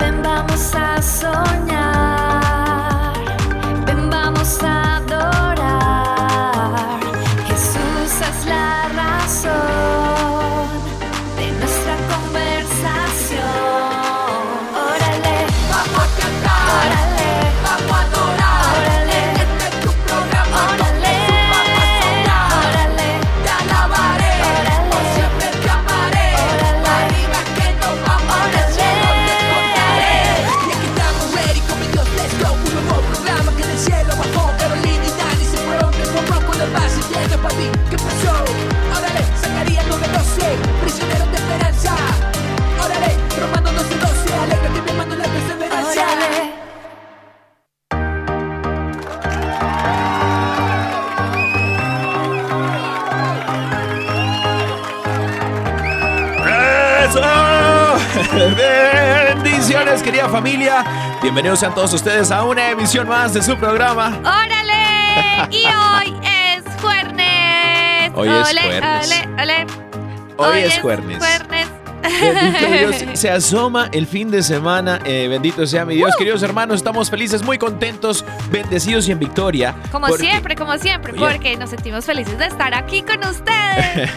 Ven, vamos a soñar. Ven, vamos a Querida familia. Bienvenidos sean todos ustedes a una emisión más de su programa. ¡Órale! Y hoy es jueves. Hoy es Ole, ole. Hoy es jueves. jueves. Bendito Dios, se asoma el fin de semana. eh, bendito sea mi Dios, queridos hermanos. Estamos felices, muy contentos, bendecidos y en victoria. Como porque- siempre, como siempre, porque nos sentimos felices de estar aquí con ustedes.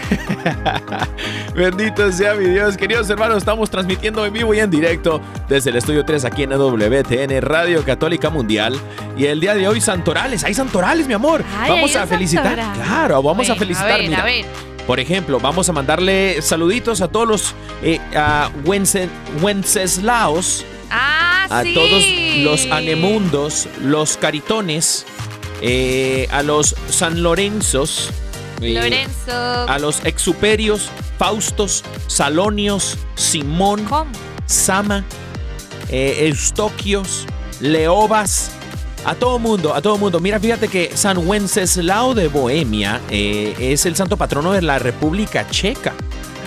Bendito sea mi Dios, queridos hermanos, estamos transmitiendo en vivo y en directo desde el estudio 3 aquí en WTN Radio Católica Mundial. Y el día de hoy, Santorales, hay Santorales, mi amor. Ay, vamos a felicitar. santoral. Claro, vamos a felicitar. A ver, mira, a ver. Por ejemplo, vamos a mandarle saluditos a todos los eh, a Wences- Wenceslaos, Ah, a sí. todos los anemundos, los caritones, eh, a los San Lorenzos. eh, Lorenzo. a los exuperios, Faustos, Salonios, Simón, ¿Cómo? Sama, eh, Eustoquios, Leobas, a todo mundo, a todo mundo. Mira, fíjate que San Wenceslao de Bohemia eh, es el santo patrono de la República Checa.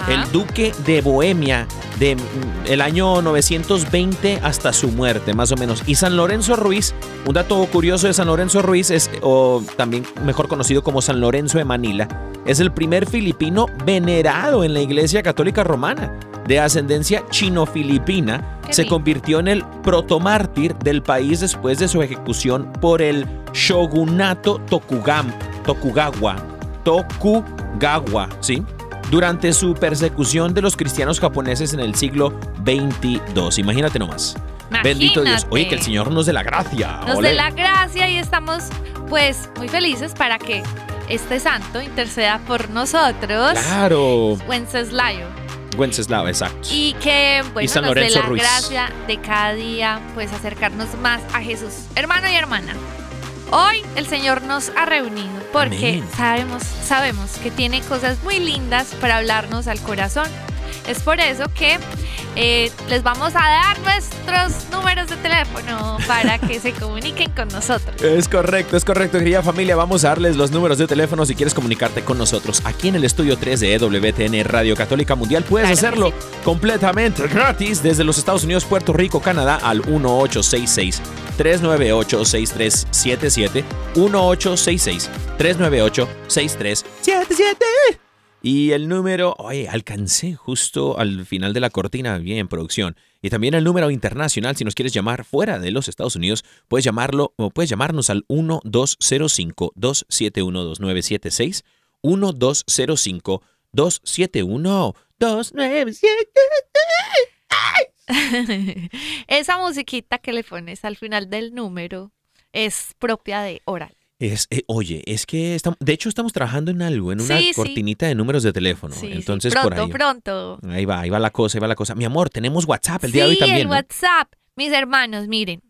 Ajá. El duque de Bohemia de mm, el año 920 hasta su muerte, más o menos. Y San Lorenzo Ruiz, un dato curioso de San Lorenzo Ruiz es, o también mejor conocido como San Lorenzo de Manila, es el primer filipino venerado en la Iglesia Católica Romana, de ascendencia chino-filipina. Se convirtió en el protomártir del país después de su ejecución por el shogunato Tokugam, Tokugawa, Tokugawa, ¿sí? Durante su persecución de los cristianos japoneses en el siglo 22. Imagínate nomás. Bendito Dios. Oye, que el Señor nos dé la gracia. Nos dé la gracia y estamos pues muy felices para que este santo interceda por nosotros. Claro. Wenceslayo. Wenceslao, exacto. Y que bueno, Y San nos dé la Ruiz. gracia de cada día pues acercarnos más a Jesús. Hermano y hermana, hoy el Señor nos ha reunido porque Amén. sabemos, sabemos que tiene cosas muy lindas para hablarnos al corazón. Es por eso que eh, les vamos a dar nuestros números de teléfono para que se comuniquen con nosotros. Es correcto, es correcto, querida familia. Vamos a darles los números de teléfono si quieres comunicarte con nosotros. Aquí en el estudio 3 de EWTN Radio Católica Mundial puedes Claro hacerlo completamente gratis desde los Estados Unidos, Puerto Rico, Canadá al 1866 398 6377 1866 398 6377 y el número, oye, alcancé justo al final de la cortina, bien, producción. Y también el número internacional, si nos quieres llamar fuera de los Estados Unidos, puedes llamarlo o puedes llamarnos al 1205-271-2976. 1205-271-2976. Esa musiquita que le pones al final del número es propia de Oral. Es, eh, oye, es que estamos, de hecho estamos trabajando en algo, en una Sí, sí. cortinita de números de teléfono. Sí, Entonces pronto, por ahí. pronto. Ahí va, ahí va la cosa, ahí va la cosa. Mi amor, tenemos WhatsApp el día de hoy también. el ¿no? WhatsApp. Mis hermanos, miren.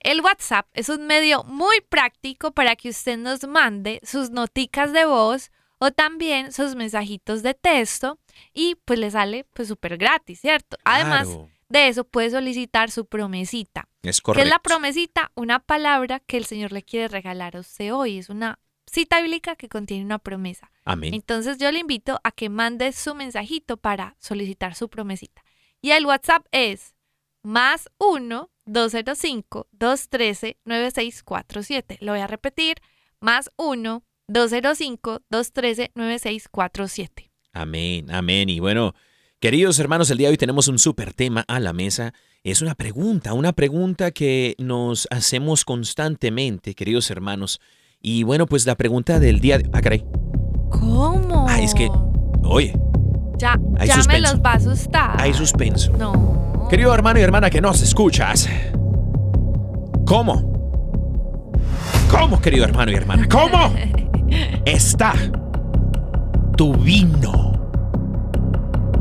El WhatsApp es un medio muy práctico para que usted nos mande sus noticas de voz o también sus mensajitos de texto y pues le sale pues súper gratis, ¿cierto? Además Claro. de eso puede solicitar su promesita. Es ¿Qué correcto. es la promesita? Una palabra que el Señor le quiere regalar a usted hoy. Es una cita bíblica que contiene una promesa. Amén. Entonces yo le invito a que mande su mensajito para solicitar su promesita. Y el WhatsApp es más 1-205-213-9647. Lo voy a repetir, más 1-205-213-9647. Amén, amén. Y bueno, queridos hermanos, el día de hoy tenemos un súper tema a la mesa. Es una pregunta, una pregunta que nos hacemos constantemente, queridos hermanos. Y bueno, pues la pregunta del día de... Ah, caray. ¿Cómo? Ah, es que- Oye, Ya, hay ya me suspenso. los va a asustar. hay suspenso. No. Querido hermano y hermana que nos escuchas. ¿Cómo? ¿Cómo, querido hermano y hermana? ¿Cómo está tu vino?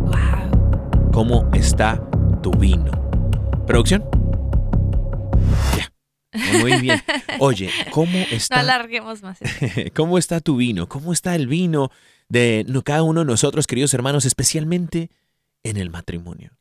Wow. ¿Cómo está tu vino? ¿Producción? Ya. Muy bien. Oye, ¿cómo No está, alarguemos más. ¿cómo está tu vino? ¿Cómo está el vino de no- cada uno de nosotros, queridos hermanos, especialmente en el matrimonio?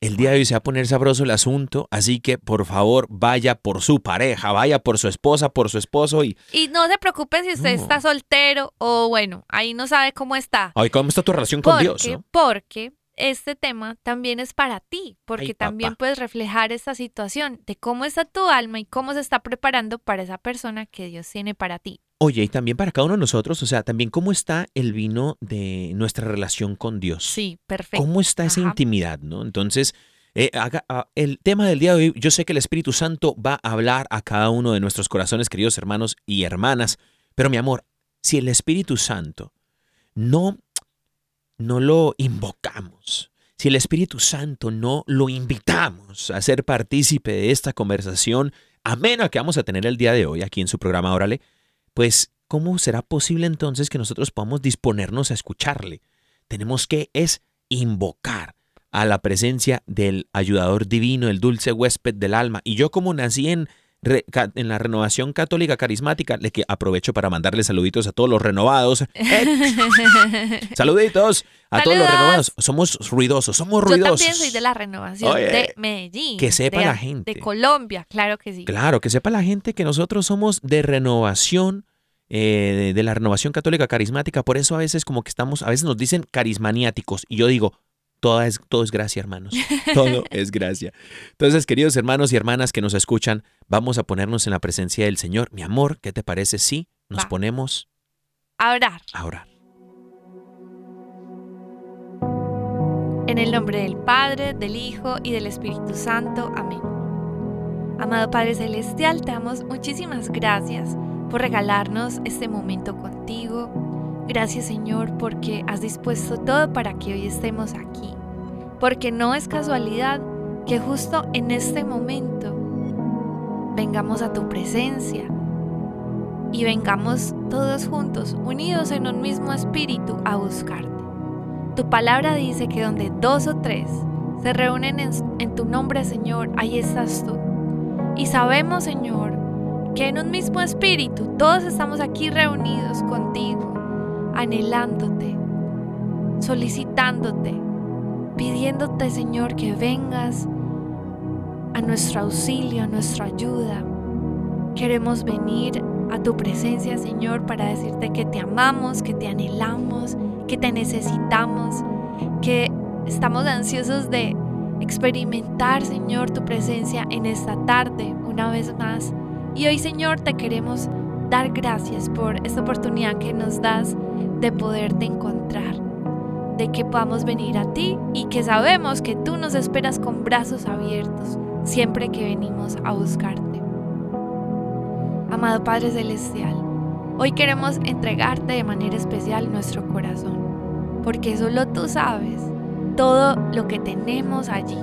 El día de hoy se va a poner sabroso el asunto, así que por favor vaya por su pareja, vaya por su esposa, por su esposo y... Y no se preocupe si usted No. está soltero o bueno, ahí no sabe cómo está. Ay, ¿cómo está tu relación con Dios? no? porque este tema también es para ti, porque Ay, también puedes reflejar esta situación de cómo está tu alma y cómo se está preparando para esa persona que Dios tiene para ti. Oye, y también para cada uno de nosotros, o sea, también cómo está el vino de nuestra relación con Dios. Sí, perfecto. ¿Cómo está esa Ajá. intimidad, no? Entonces, eh, haga- ah, el tema del día de hoy, yo sé que el Espíritu Santo va a hablar a cada uno de nuestros corazones, queridos hermanos y hermanas, pero mi amor, si el Espíritu Santo no, no lo invocamos, si el Espíritu Santo no lo invitamos a ser partícipe de esta conversación amena que vamos a tener el día de hoy aquí en su programa Órale, pues ¿cómo será posible entonces que nosotros podamos disponernos a escucharle? Tenemos que es invocar a la presencia del ayudador divino, el dulce huésped del alma. Y yo como nací en, re- en la renovación católica carismática, le que aprovecho para mandarle saluditos a todos los renovados. ¡Eh! Saluditos a todos los renovados. Somos ruidosos, somos Yo ruidosos. también soy de la renovación Oye, de Medellín. que sepa de- la gente. De Colombia, claro que sí. Claro, que sepa la gente que nosotros somos de renovación, eh, de, de la renovación católica carismática. Por eso a veces como que estamos, a veces nos dicen carismaniáticos. Y yo digo, todo es, todo es gracia, hermanos. Todo es gracia. Entonces, queridos hermanos y hermanas que nos escuchan, vamos a ponernos en la presencia del Señor. Mi amor, ¿qué te parece si nos Va. ponemos A orar. a orar? En el nombre del Padre, del Hijo y del Espíritu Santo. Amén. Amado Padre Celestial, te damos muchísimas gracias por regalarnos este momento contigo. Gracias Señor porque has dispuesto todo para que hoy estemos aquí. Porque no es casualidad que justo en este momento vengamos a tu presencia y vengamos todos juntos, unidos en un mismo espíritu, a buscarte. Tu palabra dice que donde dos o tres se reúnen en, tu nombre, Señor, ahí estás tú. Y sabemos, Señor, que en un mismo espíritu todos estamos aquí reunidos contigo, anhelándote, solicitándote, pidiéndote, Señor, que vengas a nuestro auxilio, a nuestra ayuda. Queremos venir a tu presencia, Señor, para decirte que te amamos, que te anhelamos, que te necesitamos, que estamos ansiosos de experimentar, Señor, tu presencia en esta tarde una vez más. Y hoy, Señor, te queremos dar gracias por esta oportunidad que nos das de poderte encontrar, de que podamos venir a ti y que sabemos que tú nos esperas con brazos abiertos siempre que venimos a buscarte. Amado Padre Celestial, hoy queremos entregarte de manera especial nuestro corazón, porque solo tú sabes todo lo que tenemos allí,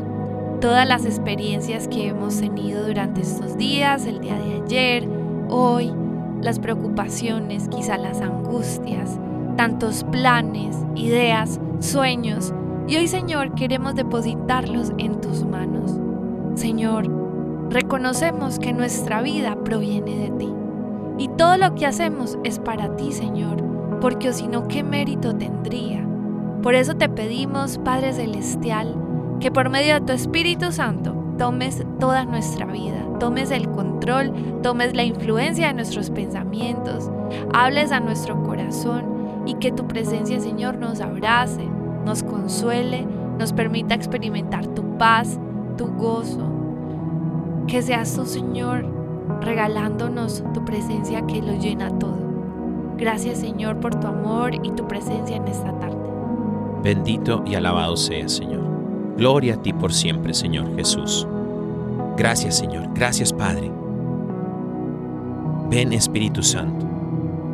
todas las experiencias que hemos tenido durante estos días, el día de ayer, hoy, las preocupaciones, quizá las angustias, tantos planes, ideas, sueños. Y hoy, Señor, queremos depositarlos en tus manos. Señor, reconocemos que nuestra vida proviene de ti. Y todo lo que hacemos es para ti, Señor, porque si no, ¿qué mérito tendría? Por eso te pedimos, Padre Celestial, que por medio de tu Espíritu Santo tomes toda nuestra vida, tomes el control, tomes la influencia de nuestros pensamientos, hables a nuestro corazón y que tu presencia, Señor, nos abrace, nos consuele, nos permita experimentar tu paz, tu gozo. Que seas tú, Señor, regalándonos tu presencia que lo llena todo. Gracias, Señor, por tu amor y tu presencia en esta tarde. Bendito y alabado seas, Señor. Gloria a ti por siempre, Señor Jesús. Gracias, Señor. Gracias, Padre. Ven, Espíritu Santo.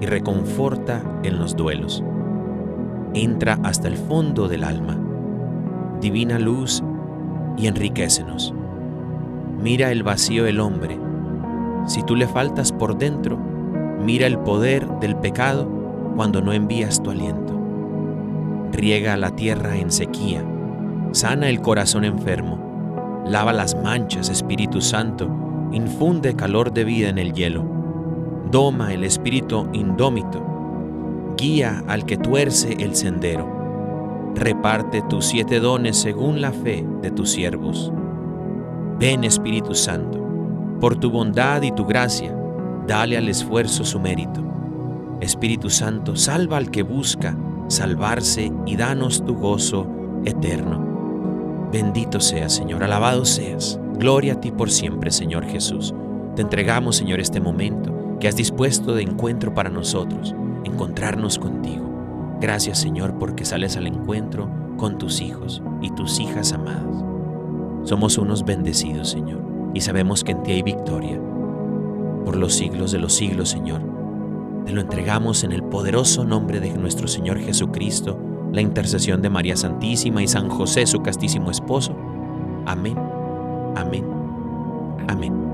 y reconforta en los duelos. Entra hasta el fondo del alma, divina luz, y enriquecenos. Mira el vacío del hombre. Si tú le faltas por dentro, mira el poder del pecado cuando no envías tu aliento. Riega la tierra en sequía, sana el corazón enfermo, lava las manchas, Espíritu Santo, infunde calor de vida en el hielo, doma el espíritu indómito, guía al que tuerce el sendero reparte tus siete dones según la fe de tus siervos. Ven Espíritu Santo, por tu bondad y tu gracia, dale al esfuerzo su mérito. Espíritu Santo, salva al que busca salvarse y danos tu gozo eterno. Bendito seas, Señor, alabado seas. Gloria a ti por siempre, Señor Jesús. Te entregamos, Señor, este momento que has dispuesto de encuentro para nosotros, encontrarnos contigo. Gracias Señor porque sales al encuentro con tus hijos y tus hijas amadas. Somos unos bendecidos Señor y sabemos que en ti hay victoria. Por los siglos de los siglos Señor, te lo entregamos en el poderoso nombre de nuestro Señor Jesucristo, la intercesión de María Santísima y San José, su castísimo esposo. Amén, amén, amén.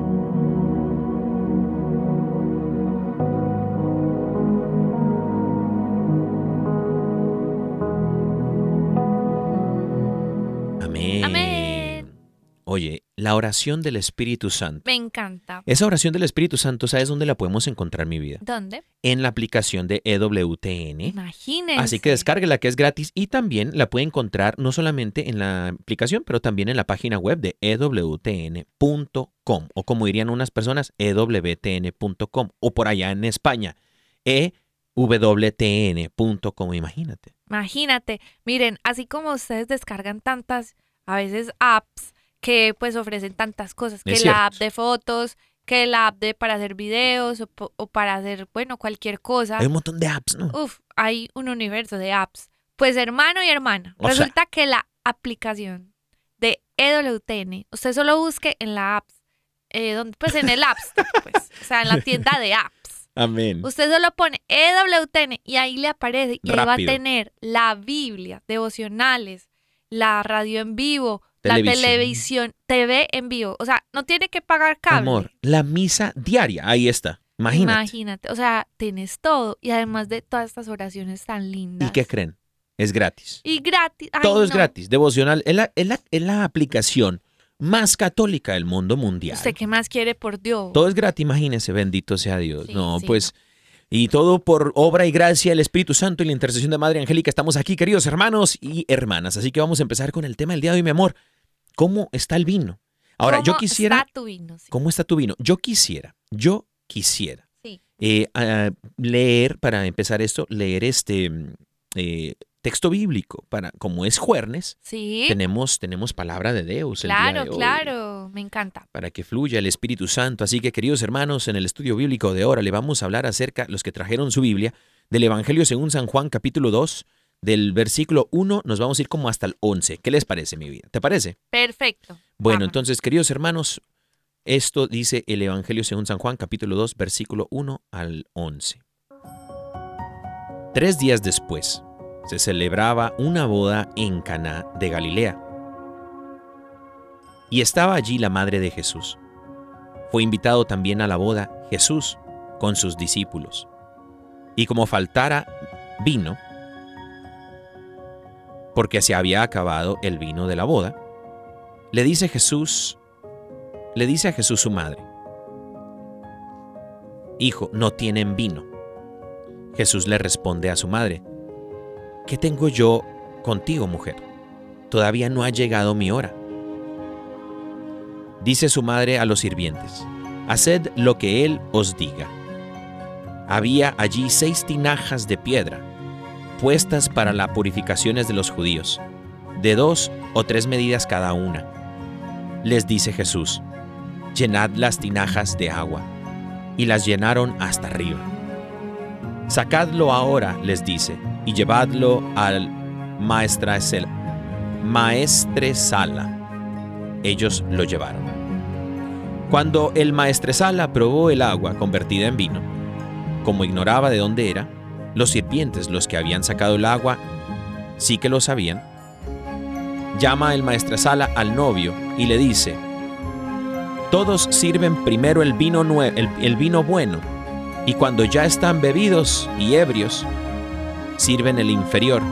Oye, la oración del Espíritu Santo. Me encanta. Esa oración del Espíritu Santo, ¿sabes dónde la podemos encontrar, mi vida? ¿Dónde? En la aplicación de EWTN. Imagínense. Así que descárguela, que es gratis. Y también la puede encontrar no solamente en la aplicación, pero también en la página web de EWTN.com. O como dirían unas personas, EWTN.com. O por allá en España, EWTN.com. Imagínate. Imagínate. Miren, así como ustedes descargan tantas, a veces apps que pues ofrecen tantas cosas, que la app de fotos, que la app de para hacer videos o, para hacer, bueno, cualquier cosa. Hay un montón de apps, ¿no? Uf, hay un universo de apps. Pues hermano y hermana, resulta que la aplicación de EWTN, usted solo busque en la apps, eh, donde, pues en el apps, pues, o sea, en la tienda de apps. Amén. Usted solo pone EWTN y ahí le aparece y ahí va a tener la Biblia, devocionales, la radio en vivo, la televisión, TV en vivo. O sea, no tiene que pagar cable. Amor, la misa diaria, ahí está. Imagínate. Imagínate, o sea, tienes todo y además de todas estas oraciones tan lindas. ¿Y qué creen? Es gratis. Y gratis. todo es gratis, devocional. Es la, es, la, aplicación más católica del mundo mundial. ¿Usted qué más quiere por Dios? Todo es gratis, imagínese, bendito sea Dios. no, pues... Y todo por obra y gracia del Espíritu Santo y la intercesión de Madre Angélica. Estamos aquí, queridos hermanos y hermanas. Así que vamos a empezar con el tema del día de hoy, mi amor. ¿Cómo está el vino? Ahora, yo quisiera... ¿Cómo está tu vino? ¿Cómo está tu vino? Yo quisiera, yo quisiera eh, leer, para empezar esto, leer este eh, texto bíblico. Para, como es jueves, ¿Sí? tenemos, tenemos palabra de Dios. Claro, claro, me encanta. Para que fluya el Espíritu Santo. Así que, queridos hermanos, en el estudio bíblico de ahora le vamos a hablar acerca, los que trajeron su Biblia, del Evangelio según San Juan, capítulo 2, del versículo 1 nos vamos a ir como hasta el 11. ¿Qué les parece, mi vida? ¿Te parece? Perfecto. Bueno, entonces, queridos hermanos, esto dice el Evangelio según San Juan, capítulo 2, versículo 1 al 11. Tres días después, se celebraba una boda en Caná de Galilea. Y estaba allí la madre de Jesús. fue invitado también a la boda Jesús con sus discípulos. Y como faltara vino, porque se había acabado el vino de la boda, le dice Jesús, le dice a Jesús su madre, Hijo, no tienen vino. Jesús le responde a su madre, ¿qué tengo yo contigo, mujer? Todavía no ha llegado mi hora. Dice su madre a los sirvientes, Haced lo que él os diga. Había allí seis tinajas de piedra, para las purificaciones de los judíos, de dos o tres medidas cada una. Les dice Jesús, Llenad las tinajas de agua. Y las llenaron hasta arriba. Sacadlo ahora, les dice, y llevadlo al maestresala. Ellos lo llevaron. Cuando el maestresala probó el agua convertida en vino, como ignoraba de dónde era, los sirvientes, los que habían sacado el agua, sí que lo sabían, llama el maestresala al novio y le dice, todos sirven primero el vino, el, el vino bueno, y cuando ya están bebidos y ebrios, sirven el inferior.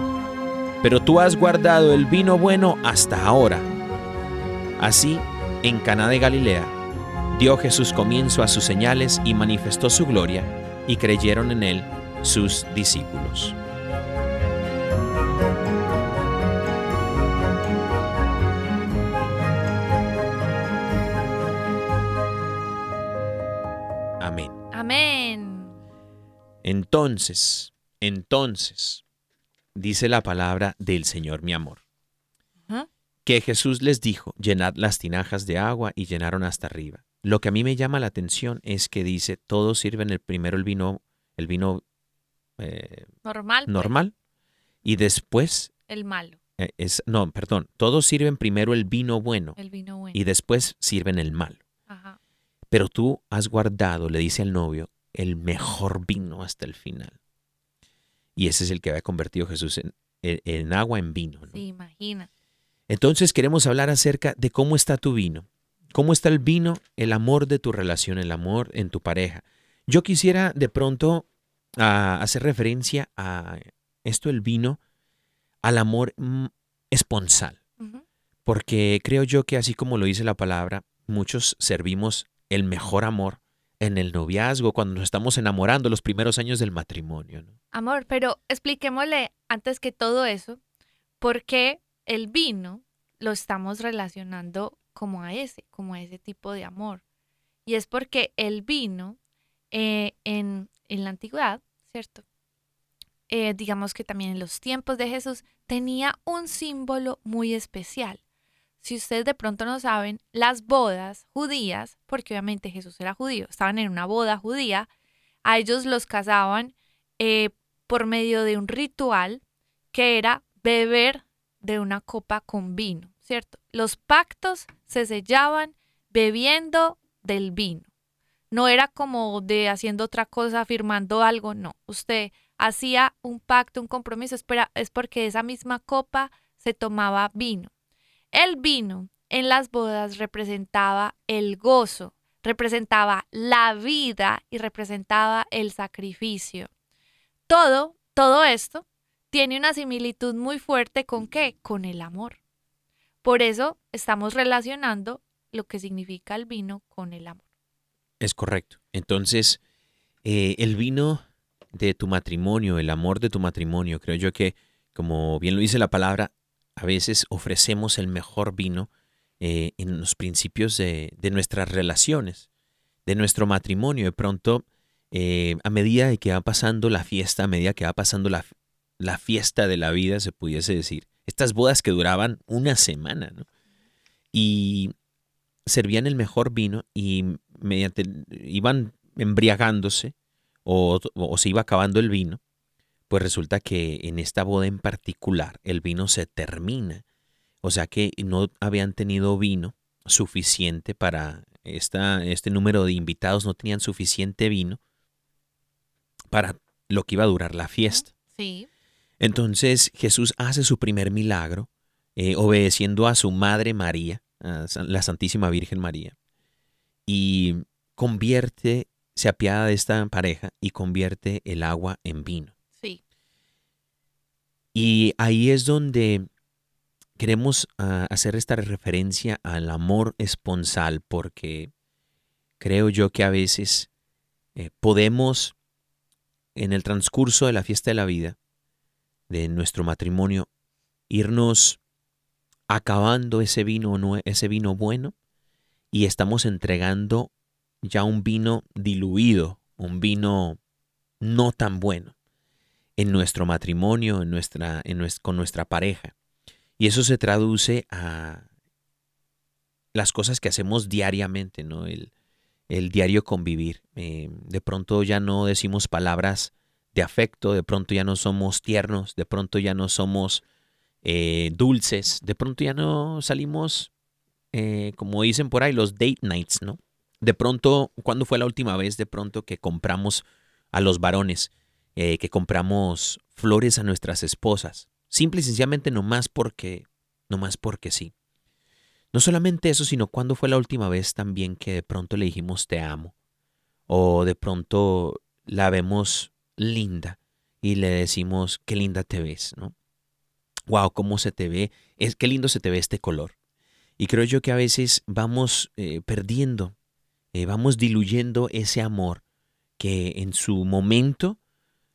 Pero tú has guardado el vino bueno hasta ahora. Así, en Caná de Galilea, dio Jesús comienzo a sus señales y manifestó su gloria, y creyeron en él sus discípulos. Amén. Amén. Entonces, entonces, dice la palabra del Señor mi amor, que Jesús les dijo, llenad las tinajas de agua y llenaron hasta arriba. Lo que a mí me llama la atención es que dice, todos sirven el primero el vino, el vino eh, Normal. pues, normal y después el malo, eh, es, no, perdón, todos sirven primero el vino bueno el vino bueno. y después sirven el malo. Ajá. Pero tú has guardado, le dice al novio, el mejor vino hasta el final. Y ese es el que había convertido Jesús en, en- en agua en vino. ¿no? Sí, imagina. Entonces queremos hablar acerca de cómo está tu vino. ¿Cómo está el vino? El amor de tu relación, el amor en tu pareja. Yo quisiera de pronto ah, hacer referencia a esto, el vino, al amor mm, esponsal. Porque creo yo que así como lo dice la palabra, muchos servimos el mejor amor en el noviazgo, cuando nos estamos enamorando, los primeros años del matrimonio. ¿no? Amor, pero expliquémosle antes que todo eso, por qué el vino lo estamos relacionando como a ese, como a ese tipo de amor. Y es porque el vino eh, en, en la antigüedad, ¿cierto? Eh, digamos que también en los tiempos de Jesús tenía un símbolo muy especial. Si ustedes de pronto no saben, las bodas judías, porque obviamente Jesús era judío, estaban en una boda judía, a ellos los casaban eh, por medio de un ritual que era beber de una copa con vino, ¿cierto? Los pactos se sellaban bebiendo del vino. No era como de haciendo otra cosa, firmando algo, no. Usted hacía un pacto, un compromiso, es porque esa misma copa se tomaba vino. El vino en las bodas representaba el gozo, representaba la vida y representaba el sacrificio. Todo, todo esto tiene una similitud muy fuerte con qué? Con el amor. Por eso estamos relacionando lo que significa el vino con el amor. Es correcto. Entonces, eh, el vino de tu matrimonio, el amor de tu matrimonio, creo yo que, como bien lo dice la palabra, a veces ofrecemos el mejor vino eh, en los principios de, de nuestras relaciones, de nuestro matrimonio. De pronto, eh, a medida que va pasando la fiesta, a medida que va pasando la, la fiesta de la vida, se pudiese decir, estas bodas que duraban una semana, ¿no? Y servían el mejor vino y mediante iban embriagándose o, o se iba acabando el vino, pues resulta que en esta boda en particular el vino se termina. O sea que no habían tenido vino suficiente para esta, este número de invitados, no tenían suficiente vino para lo que iba a durar la fiesta. Sí. Entonces Jesús hace su primer milagro eh, obedeciendo a su madre María, a la Santísima Virgen María. Y convierte, se apiada de esta pareja y convierte el agua en vino. Sí. Y ahí es donde queremos ah, hacer esta referencia al amor esponsal, porque creo yo que a veces eh, podemos, en el transcurso de la fiesta de la vida, de nuestro matrimonio, irnos acabando ese vino, ese vino bueno y estamos entregando ya un vino diluido, un vino no tan bueno en nuestro matrimonio, en nuestra, en nues- con nuestra pareja. Y eso se traduce a las cosas que hacemos diariamente, ¿no? El, el diario convivir. Eh, de pronto ya no decimos palabras de afecto, de pronto ya no somos tiernos, de pronto ya no somos eh, dulces, de pronto ya no salimos, eh, como dicen por ahí, los date nights, ¿no? De pronto, ¿cuándo fue la última vez de pronto que compramos a los varones, eh, que compramos flores a nuestras esposas? Simple y sencillamente nomás porque, nomás porque sí. No solamente eso, sino cuándo fue la última vez también que de pronto le dijimos te amo. O de pronto la vemos linda y le decimos qué linda te ves, ¿no? Wow, cómo se te ve, es qué lindo se te ve este color. Y creo yo que a veces vamos eh, perdiendo, eh, vamos diluyendo ese amor que en su momento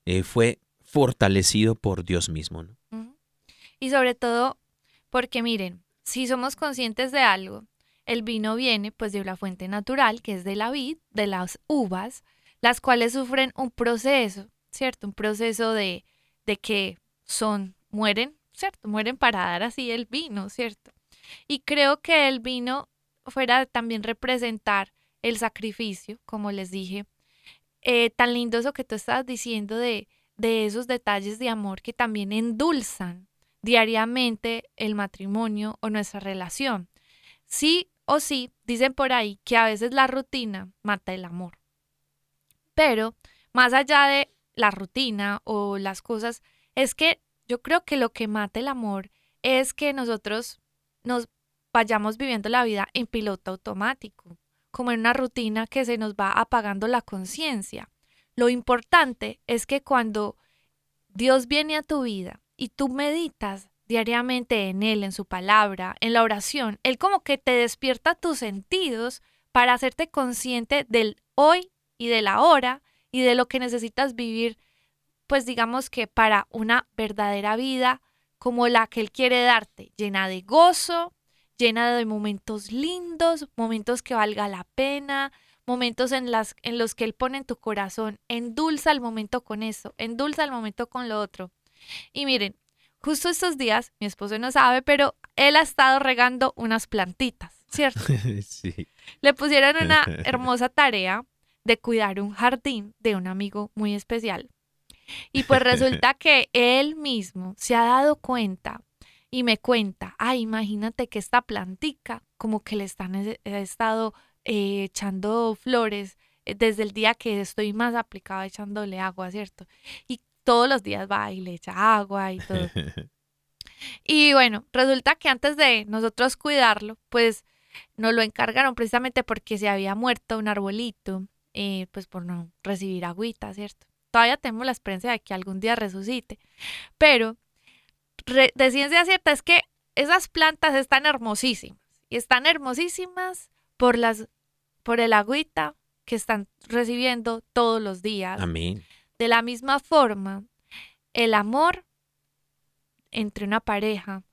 eh, fue fortalecido por Dios mismo. Y sobre todo porque miren, si somos conscientes de algo, el vino viene pues de la fuente natural, que es de la vid, de las uvas, las cuales sufren un proceso, ¿cierto? Un proceso de, de que son, mueren, ¿cierto? Mueren para dar así el vino, ¿cierto? Y creo que el vino fuera también representar el sacrificio, como les dije, eh, tan lindo eso que tú estabas diciendo de, de esos detalles de amor que también endulzan diariamente el matrimonio o nuestra relación. Sí o sí, dicen por ahí que a veces la rutina mata el amor. Pero más allá de la rutina o las cosas, es que yo creo que lo que mata el amor es que nosotros nos vayamos viviendo la vida en piloto automático, como en una rutina que se nos va apagando la conciencia. Lo importante es que cuando Dios viene a tu vida y tú meditas diariamente en Él, en su palabra, en la oración, Él como que te despierta tus sentidos para hacerte consciente del hoy y del ahora y de lo que necesitas vivir, pues digamos que para una verdadera vida como la que Él quiere darte, llena de gozo, llena de momentos lindos, momentos que valga la pena, momentos en, las, en los que Él pone en tu corazón, endulza el momento con eso, endulza el momento con lo otro. Y miren, justo estos días, mi esposo no sabe, pero él ha estado regando unas plantitas, ¿cierto? sí. Le pusieron una hermosa tarea de cuidar un jardín de un amigo muy especial. Y pues resulta que él mismo se ha dado cuenta y me cuenta, ay, imagínate que esta plantica como que le están he estado eh, echando flores eh, desde el día que estoy más aplicada echándole agua, ¿cierto? Y todos los días va y le echa agua y todo. Y bueno, resulta que antes de nosotros cuidarlo, pues nos lo encargaron precisamente porque se había muerto un arbolito, eh, pues por no recibir agüita, ¿cierto? Todavía tenemos la esperanza de que algún día resucite, pero re- de ciencia cierta es que esas plantas están hermosísimas y están hermosísimas por las por el agüita que están recibiendo todos los días. Amén. De la misma forma, el amor entre una pareja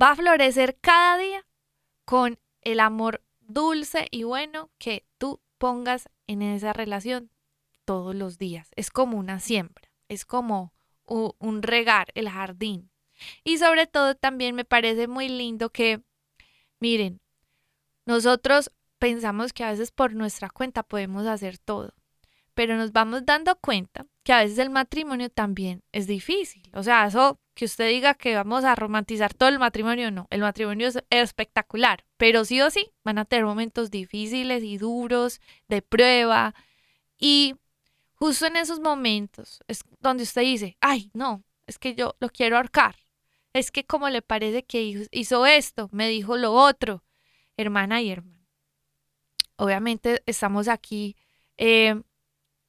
va a florecer cada día con el amor dulce y bueno que tú pongas en esa relación todos los días. Es como una siembra, es como un regar el jardín. Y sobre todo también me parece muy lindo que, miren, nosotros pensamos que a veces por nuestra cuenta podemos hacer todo, pero nos vamos dando cuenta que a veces el matrimonio también es difícil. O sea, eso que usted diga que vamos a romantizar todo el matrimonio, no. El matrimonio es espectacular, pero sí o sí van a tener momentos difíciles y duros, de prueba. Y justo en esos momentos es donde usted dice, ay, no, es que yo lo quiero ahorcar. Es que como le parece que hizo- esto, me dijo lo otro, hermana y hermano. obviamente estamos aquí eh,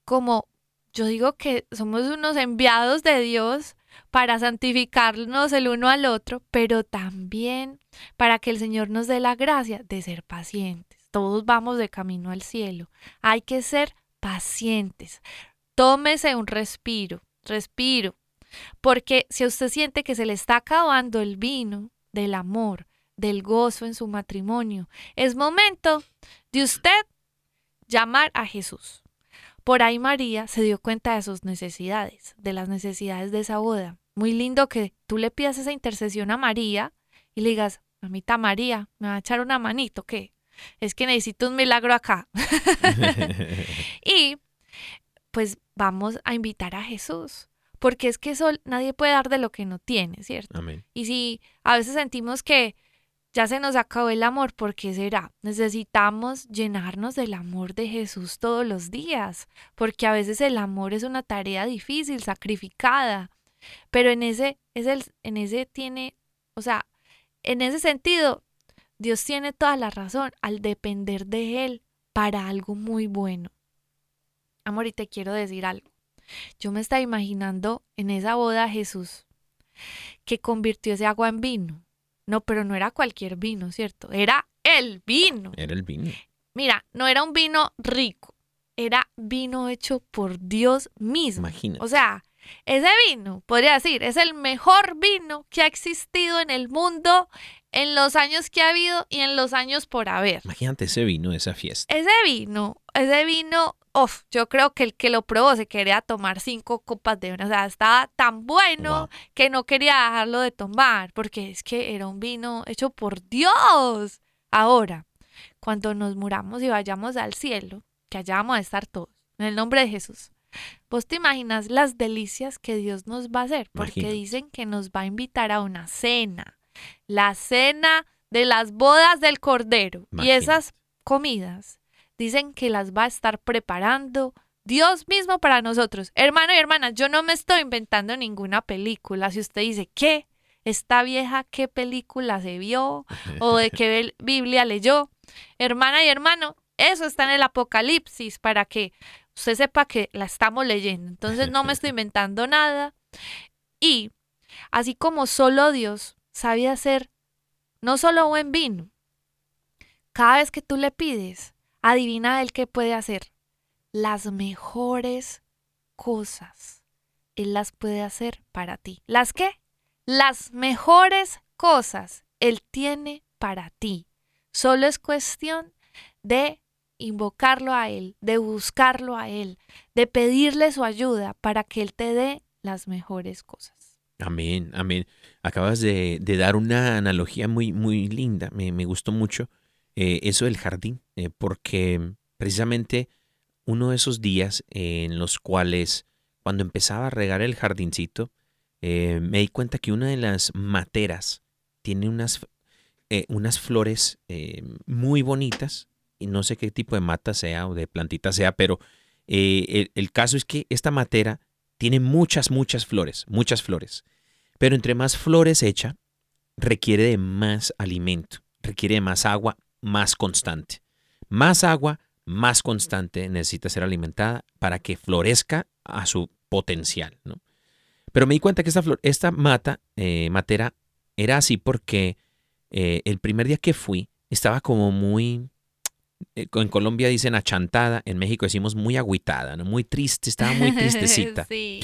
como, yo digo que somos unos enviados de Dios para santificarnos el uno al otro, pero también para que el Señor nos dé la gracia de ser pacientes. Todos vamos de camino al cielo. Hay que ser pacientes. Tómese un respiro, respiro, porque si usted siente que se le está acabando el vino del amor, del gozo en su matrimonio, es momento de usted llamar a Jesús. Por ahí María se dio cuenta de sus necesidades, de las necesidades de esa boda. Muy lindo que tú le pidas esa intercesión a María y le digas, mamita María, me va a echar una manito, ¿qué? Es que necesito un milagro acá. y pues vamos a invitar a Jesús, porque es que eso nadie puede dar de lo que no tiene, ¿cierto? Amén. Y si a veces sentimos que ya se nos acabó el amor, ¿por qué será? Necesitamos llenarnos del amor de Jesús todos los días, porque a veces el amor es una tarea difícil, sacrificada, pero en ese, es el, en ese tiene, o sea, en ese sentido, Dios tiene toda la razón al depender de Él para algo muy bueno. Amor, y te quiero decir algo. Yo me estaba imaginando en esa boda Jesús que convirtió ese agua en vino. No, pero no era cualquier vino, ¿cierto? Era el vino. Era el vino. Mira, no era un vino rico, era vino hecho por Dios mismo. Imagínate. O sea, ese vino, podría decir, es el mejor vino que ha existido en el mundo en los años que ha habido y en los años por haber. Imagínate ese vino, esa fiesta. Ese vino, ese vino, uff, yo creo que el que lo probó se quería tomar cinco copas de vino. O sea, estaba tan bueno Wow. que no quería dejarlo de tomar, porque es que era un vino hecho por Dios. Ahora, cuando nos muramos y vayamos al cielo, que allá vamos a estar todos, en el nombre de Jesús. ¿Vos te imaginas las delicias que Dios nos va a hacer? Porque Imagínate. dicen que nos va a invitar a una cena, la cena de las bodas del Cordero. Y esas comidas dicen que las va a estar preparando Dios mismo para nosotros. Hermano y hermana, yo no me estoy inventando ninguna película. Si usted dice, ¿qué? Esta vieja, ¿qué película se vio? ¿O de qué Biblia leyó? Hermana y hermano, eso está en el Apocalipsis para que usted sepa que la estamos leyendo. Entonces no me estoy inventando nada. Y así como solo Dios sabe hacer no solo buen vino, cada vez que tú le pides, adivina él qué puede hacer. Las mejores cosas. Él las puede hacer para ti. ¿Las qué? Las mejores cosas Él tiene para ti. Solo es cuestión de invocarlo a Él, de buscarlo a Él, de pedirle su ayuda para que Él te dé las mejores cosas. Amén, amén. Acabas de, dar una analogía muy, muy linda. Me, gustó mucho eh, eso del jardín, eh, porque precisamente uno de esos días en los cuales, cuando empezaba a regar el jardincito, eh, me di cuenta que una de las materas tiene unas, unas flores muy bonitas, y no sé qué tipo de mata sea o de plantita sea, pero el, el caso es que esta matera tiene muchas, muchas flores, muchas flores. Pero entre más flores echa, requiere de más alimento, requiere de más agua, más constante. Más agua, más constante necesita ser alimentada para que florezca a su potencial. ¿no? Pero me di cuenta que esta, flor, esta mata, eh, matera, era así porque eh, el primer día que fui estaba como muy, en Colombia dicen achantada, en México decimos muy agüitada, ¿no? muy triste, estaba muy tristecita sí.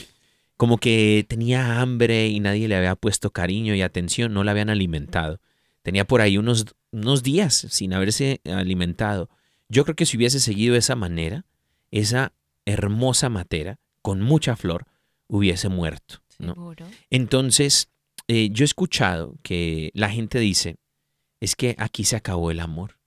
como que tenía hambre y nadie le había puesto cariño y atención, no la habían alimentado. Tenía por ahí unos, unos días sin haberse alimentado. Yo creo que si hubiese seguido esa manera, esa hermosa matera, con mucha flor, hubiese muerto. ¿no? Seguro. Entonces, eh, yo he escuchado que la gente dice, es que aquí se acabó el amor.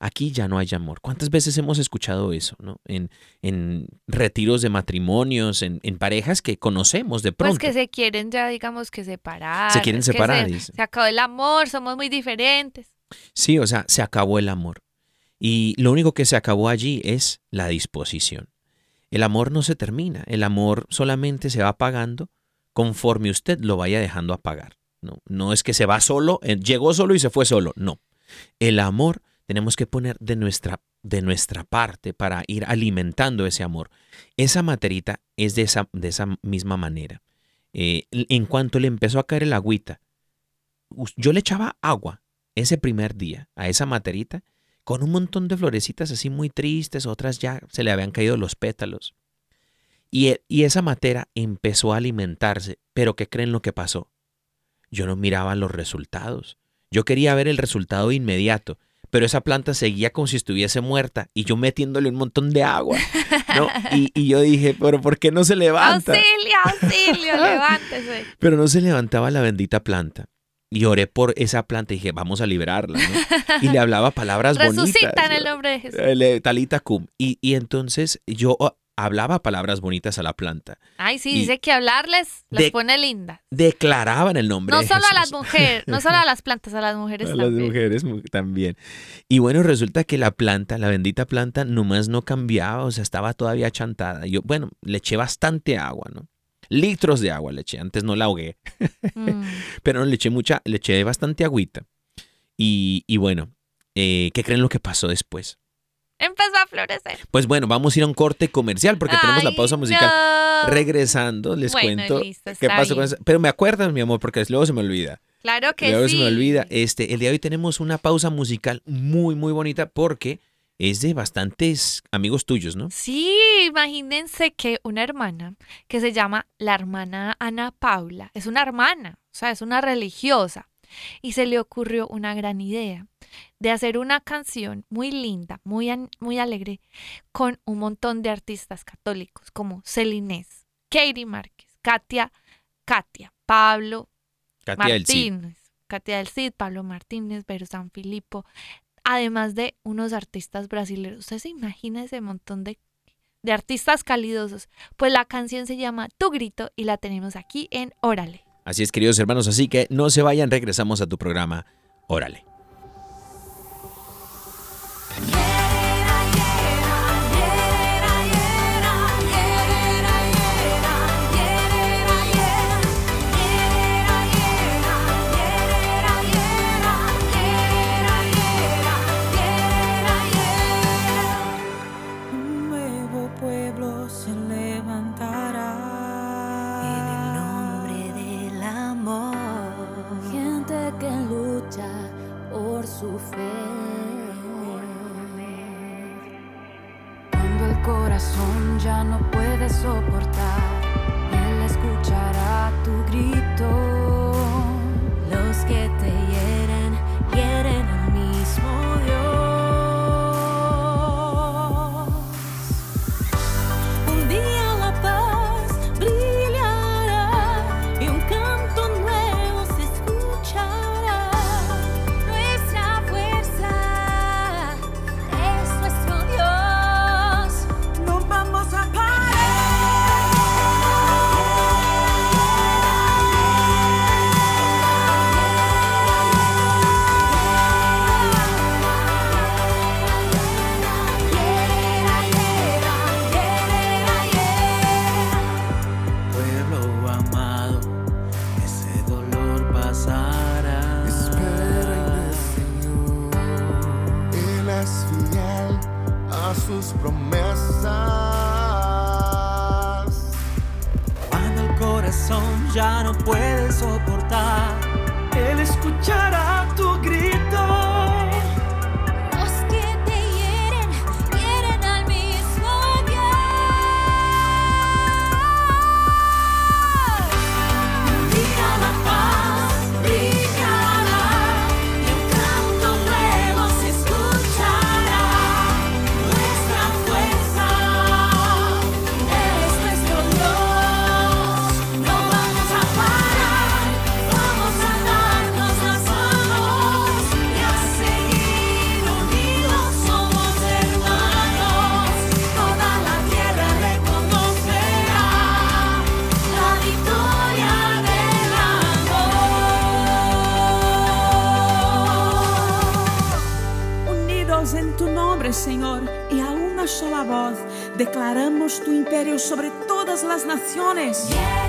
Aquí ya no hay amor. ¿Cuántas veces hemos escuchado eso? ¿no? En, en retiros de matrimonios, en, en parejas que conocemos de pronto. Pues que se quieren ya, digamos, que separar. Se quieren que separar, Se, se acabó el amor, somos muy diferentes. Sí, o sea, se acabó el amor. Y lo único que se acabó allí es la disposición. El amor no se termina, el amor solamente se va apagando conforme usted lo vaya dejando apagar. No, no es que se va solo, eh, llegó solo y se fue solo, no. El amor tenemos que poner de nuestra de nuestra parte para ir alimentando ese amor. Esa materita es de esa, de esa misma manera. Eh, en cuanto le empezó a caer el agüita, yo le echaba agua ese primer día a esa materita con un montón de florecitas así muy tristes, otras ya se le habían caído los pétalos. Y, e- y esa matera empezó a alimentarse, pero ¿qué creen lo que pasó? Yo no miraba los resultados. Yo quería ver el resultado inmediato, pero esa planta seguía como si estuviese muerta y yo metiéndole un montón de agua. ¿no? Y, y yo dije, pero ¿por qué no se levanta? Auxilio, auxilio, levántese. Pero no se levantaba la bendita planta. Y oré por esa planta y dije, vamos a liberarla. ¿no? Y le hablaba palabras bonitas. Resucita en el ¿no? nombre de Jesús. Eh, Talita cum. Y, y entonces yo hablaba palabras bonitas a la planta. Ay, sí, y- dice que hablarles las pone lindas. Declaraban el nombre No de solo a las mujeres, no solo a las plantas, a las mujeres A las también. mujeres mu- también. Y bueno, resulta que la planta, la bendita planta, nomás no cambiaba, o sea, estaba todavía chantada. Yo, bueno, le eché bastante agua, ¿no? Litros de agua le eché, antes no la ahogué, Mm. pero le eché mucha, le eché bastante agüita. Y, y bueno, eh, ¿qué creen lo que pasó después? Empezó a florecer. Pues bueno, vamos a ir a un corte comercial porque tenemos la pausa musical. no. Regresando, les Bueno, cuento listo, qué pasó con eso. Pero me acuerdas, mi amor, porque luego se me olvida. Claro que Luego sí. se me olvida. Este, el día de hoy tenemos una pausa musical muy, muy bonita porque es de bastantes amigos tuyos, ¿no? Sí, imagínense que una hermana que se llama la hermana Ana Paula, es una hermana, o sea, es una religiosa, y se le ocurrió una gran idea de hacer una canción muy linda, muy, muy alegre, con un montón de artistas católicos como Celinés, Katie Márquez, Katia, Katia, Pablo, Katia del Cid. Martínez, Katia del Cid, Pablo Martínez, Vero San Filipo, además de unos artistas brasileños. ¿Usted se imagina ese montón de, de artistas calidosos? Pues la canción se llama Tu Grito y la tenemos aquí en Órale. Así es, queridos hermanos, así que no se vayan, regresamos a tu programa. Órale. No puede soportar, voz declaramos tu imperio sobre todas las naciones. Hiera,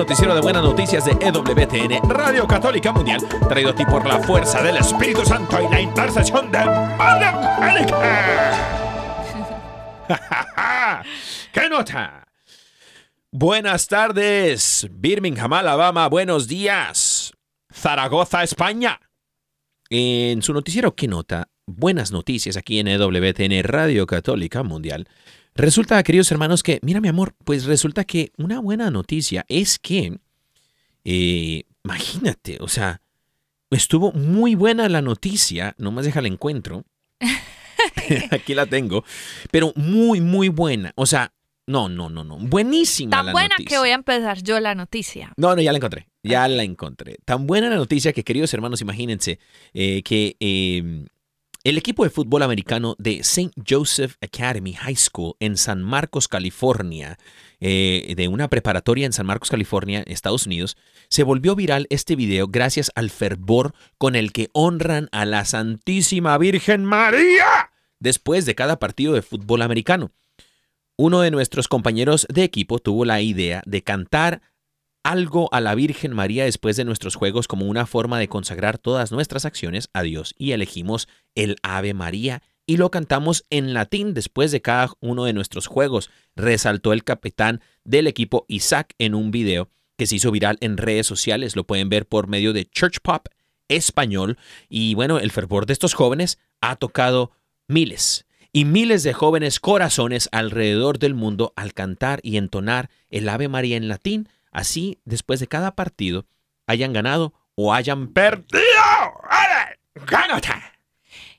noticiero de buenas noticias de EWTN, Radio Católica Mundial, traído a ti por la fuerza del Espíritu Santo y la intercesión de Madre Angélica. ¿Qué nota? Buenas tardes, Birmingham, Alabama. Buenos días, Zaragoza, España. En su noticiero, ¿qué nota? Buenas noticias aquí en EWTN, Radio Católica Mundial. Resulta, queridos hermanos, que, mira mi amor, pues resulta que una buena noticia es que, eh, imagínate, o sea, estuvo muy buena la noticia, nomás déjala encuentro. Aquí la tengo, pero muy, muy buena. O sea, no, no, no, no, buenísima Tan la buena noticia. que voy a empezar yo la noticia. No, no, ya la encontré. Ya la encontré. Tan buena la noticia que, queridos hermanos, imagínense eh, que eh, el equipo de fútbol americano de St. Joseph Academy High School en San Marcos, California, eh, de una preparatoria en San Marcos, California, Estados Unidos, se volvió viral este video gracias al fervor con el que honran a la Santísima Virgen María después de cada partido de fútbol americano. Uno de nuestros compañeros de equipo tuvo la idea de cantar algo a la Virgen María después de nuestros juegos como una forma de consagrar todas nuestras acciones a Dios y elegimos el Ave María y lo cantamos en latín después de cada uno de nuestros juegos, resaltó el capitán del equipo Isaac en un video que se hizo viral en redes sociales, lo pueden ver por medio de Church Pop español y bueno, el fervor de estos jóvenes ha tocado miles y miles de jóvenes corazones alrededor del mundo al cantar y entonar el Ave María en latín, así después de cada partido hayan ganado o hayan perdido. ¡Gánate!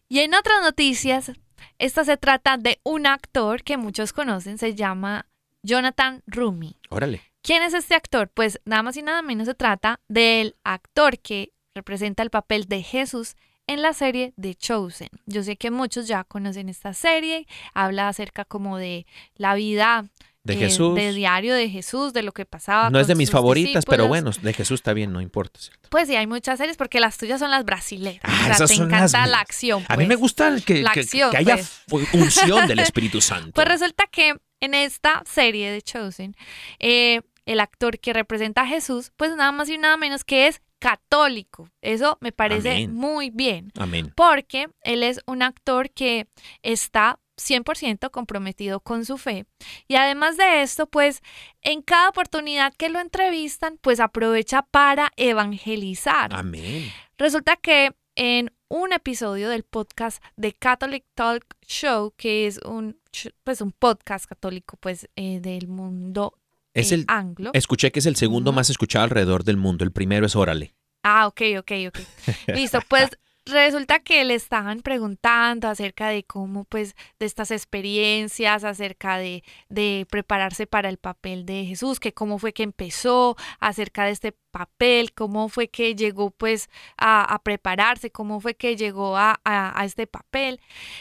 Y en otras noticias, esta se trata de un actor que muchos conocen, se llama Jonathan Rumi. Órale. ¿Quién es este actor? Pues nada más y nada menos se trata del actor que representa el papel de Jesús en la serie The Chosen. Yo sé que muchos ya conocen esta serie, habla acerca como de la vida De eh, Jesús. de diario de Jesús, de lo que pasaba. No es de mis sus favoritas, pero bueno, de Jesús está bien, no importa. ¿cierto? Pues sí, hay muchas series porque las tuyas son las brasileras. Ah, o sea, esas te son encanta las la acción. A mí me pues. gusta que, La que- acción, que haya pues. fu- unción del Espíritu Santo. Pues resulta que en esta serie de Chosen, eh, el actor que representa a Jesús, pues nada más y nada menos que es católico. Eso me parece Amén. muy bien, Amén. porque él es un actor que está 100% comprometido con su fe. Y además de esto, pues en cada oportunidad que lo entrevistan, pues aprovecha para evangelizar. Amén. Resulta que en un episodio del podcast de Catholic Talk Show, que es un, pues un podcast católico pues, eh, del mundo Es eh, el, anglo. escuché que es el segundo más escuchado alrededor del mundo. El primero es Órale. Ah, ok, ok, ok. Listo, pues resulta que le estaban preguntando acerca de cómo, pues, de estas experiencias, acerca de, de prepararse para el papel de Jesús, que cómo fue que empezó, acerca de este papel, cómo fue que llegó, pues, a, prepararse, cómo fue que llegó a, a- a este papel.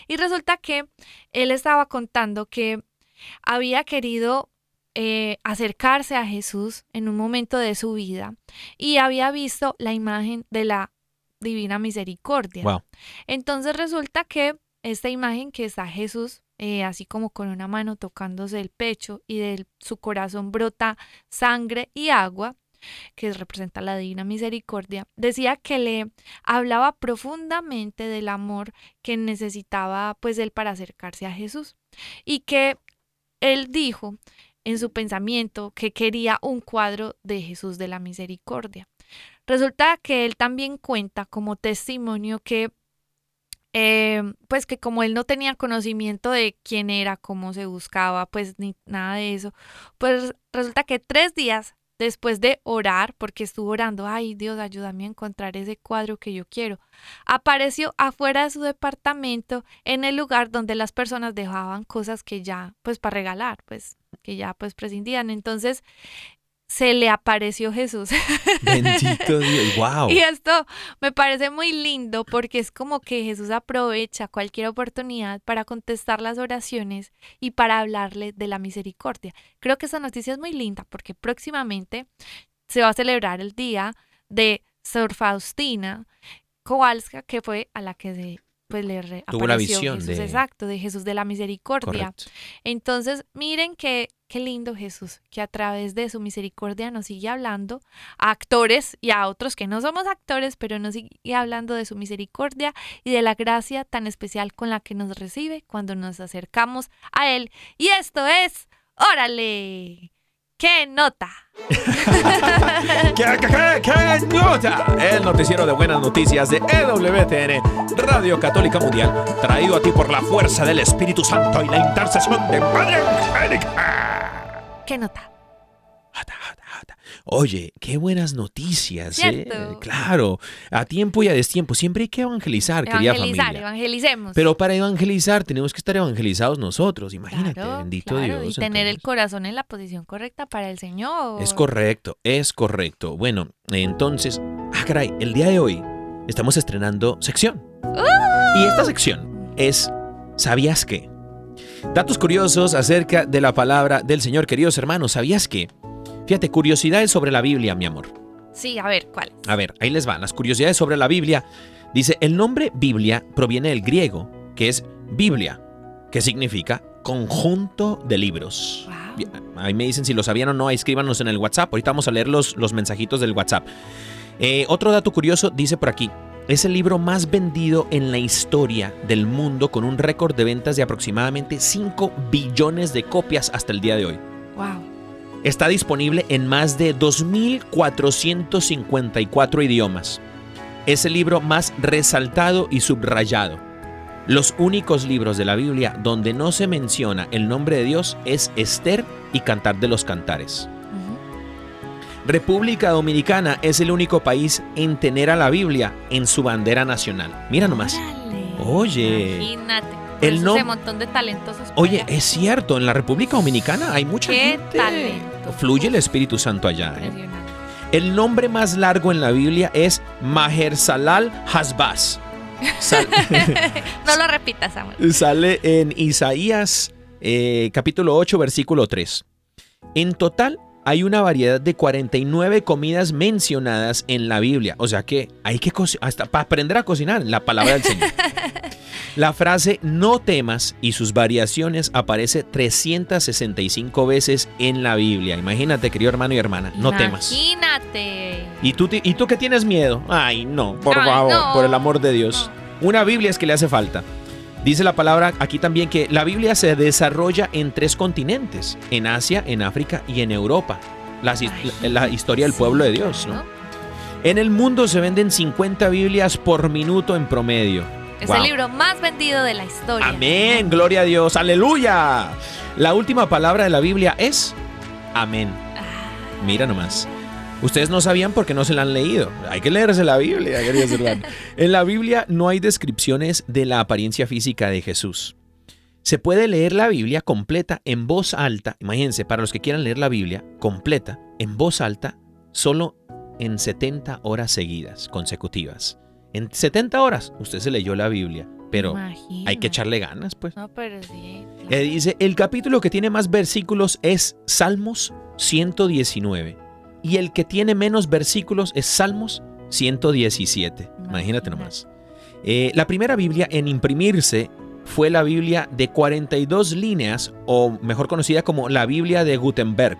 Y resulta que él estaba contando que había querido eh, acercarse a Jesús en un momento de su vida y había visto la imagen de la divina misericordia. Wow. Entonces resulta que esta imagen que está Jesús, eh, así como con una mano tocándose el pecho y de su corazón brota sangre y agua, que representa la divina misericordia, decía que le hablaba profundamente del amor que necesitaba pues él para acercarse a Jesús y que él dijo en su pensamiento que quería un cuadro de Jesús de la misericordia. Resulta que él también cuenta como testimonio que, eh, pues que como él no tenía conocimiento de quién era, cómo se buscaba, pues ni nada de eso, pues resulta que tres días después de orar, porque estuvo orando, ay Dios, ayúdame a encontrar ese cuadro que yo quiero, apareció afuera de su departamento en el lugar donde las personas dejaban cosas que ya, pues para regalar, pues que ya pues prescindían. Entonces se le apareció Jesús. Bendito Dios. Wow. Y esto me parece muy lindo porque es como que Jesús aprovecha cualquier oportunidad para contestar las oraciones y para hablarle de la misericordia. Creo que esta noticia es muy linda porque próximamente se va a celebrar el día de Sor Faustina Kowalska, que fue a la que se, pues, le re- Tuvo visión Jesús, de- exacto, de Jesús de la misericordia. Correcto. Entonces, miren que Qué lindo Jesús, que a través de su misericordia nos sigue hablando a actores y a otros que no somos actores, pero nos sigue hablando de su misericordia y de la gracia tan especial con la que nos recibe cuando nos acercamos a Él. Y esto es, órale, qué nota. ¿Qué, qué, qué, qué nota? El noticiero de buenas noticias de EWTN, Radio Católica Mundial, traído a ti por la fuerza del Espíritu Santo y la intercesión de Madre Angélica. ¿Qué nota? Oye, qué buenas noticias, ¿eh? Claro, a tiempo y a destiempo. Siempre hay que evangelizar, querida Evangelizar, familia. evangelicemos. Pero para evangelizar tenemos que estar evangelizados nosotros, imagínate, Claro, bendito claro, Dios. Y tener el corazón en la posición correcta para el Señor. Es correcto, es correcto. Bueno, entonces, ah, caray, el día de hoy estamos estrenando sección. Y esta sección es ¿Sabías qué? Datos curiosos acerca de la palabra del Señor, queridos hermanos. ¿Sabías qué? Fíjate, curiosidades sobre la Biblia, mi amor. Sí, a ver, ¿cuál? A ver, ahí les van las curiosidades sobre la Biblia. Dice, el nombre Biblia proviene del griego, que es Biblia, que significa conjunto de libros. Bien, Ahí me dicen si lo sabían o no, escríbanos en el WhatsApp. Ahorita vamos a leer los, los mensajitos del WhatsApp. Eh, otro dato curioso dice por aquí, es el libro más vendido en la historia del mundo con un récord de ventas de aproximadamente 5 billones de copias hasta el día de hoy. Wow. Está disponible en más de 2.454 idiomas. Es el libro más resaltado y subrayado. Los únicos libros de la Biblia donde no se menciona el nombre de Dios es Esther y Cantar de los Cantares. República Dominicana es el único país en tener a la Biblia en su bandera nacional. Mira nomás. Oye. Imagínate. El El montón de talentosos. Oye, es cierto, en la República Dominicana hay mucha Qué gente. talento. Fluye el Espíritu Santo allá. ¿eh? El nombre más largo en la Biblia es Mahersalal Hasbaz. No lo repitas, Samuel. sale en Isaías eh, capítulo 8, versículo 3. En total hay una variedad de 49 comidas mencionadas en la Biblia. O sea que hay que co- hasta para aprender a cocinar la palabra del Señor. La frase no temas y sus variaciones aparece 365 veces en la Biblia. Imagínate, querido hermano y hermana, no temas. Imagínate. ¿Y tú, ¿Y tú que tienes miedo? Ay, no, por Ay, favor, no. por el amor de Dios. Una Biblia es que le hace falta. Dice la palabra aquí también que la Biblia se desarrolla en tres continentes, en Asia, en África y en Europa. La, historia del pueblo de Dios. ¿no? En el mundo se venden 50 Biblias por minuto en promedio. Es Wow. el libro más vendido de la historia. Amén, gloria a Dios, aleluya. La última palabra de la Biblia es amén. Mira nomás. Ustedes no sabían porque no se la han leído. Hay que leerse la Biblia, queridos hermanos. En la Biblia no hay descripciones de la apariencia física de Jesús. Se puede leer la Biblia completa en voz alta. Imagínense, para los que quieran leer la Biblia completa en voz alta, solo en 70 horas seguidas, consecutivas. En 70 horas usted se leyó la Biblia, pero hay que echarle ganas, pues. No, pero sí. Eh, dice, el capítulo que tiene más versículos es Salmos 119 y el que tiene menos versículos es Salmos 117. Imagínate nomás. Eh, la primera Biblia en imprimirse fue la Biblia de 42 líneas, o mejor conocida como la Biblia de Gutenberg,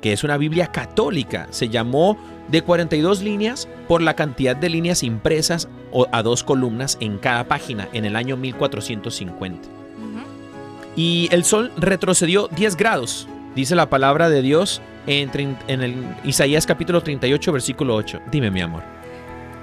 que es una Biblia católica. Se llamó de 42 líneas por la cantidad de líneas impresas a dos columnas en cada página en el año 1450. Y el sol retrocedió 10 grados, dice la palabra de Dios en, en el Isaías capítulo 38, versículo 8. Dime, mi amor.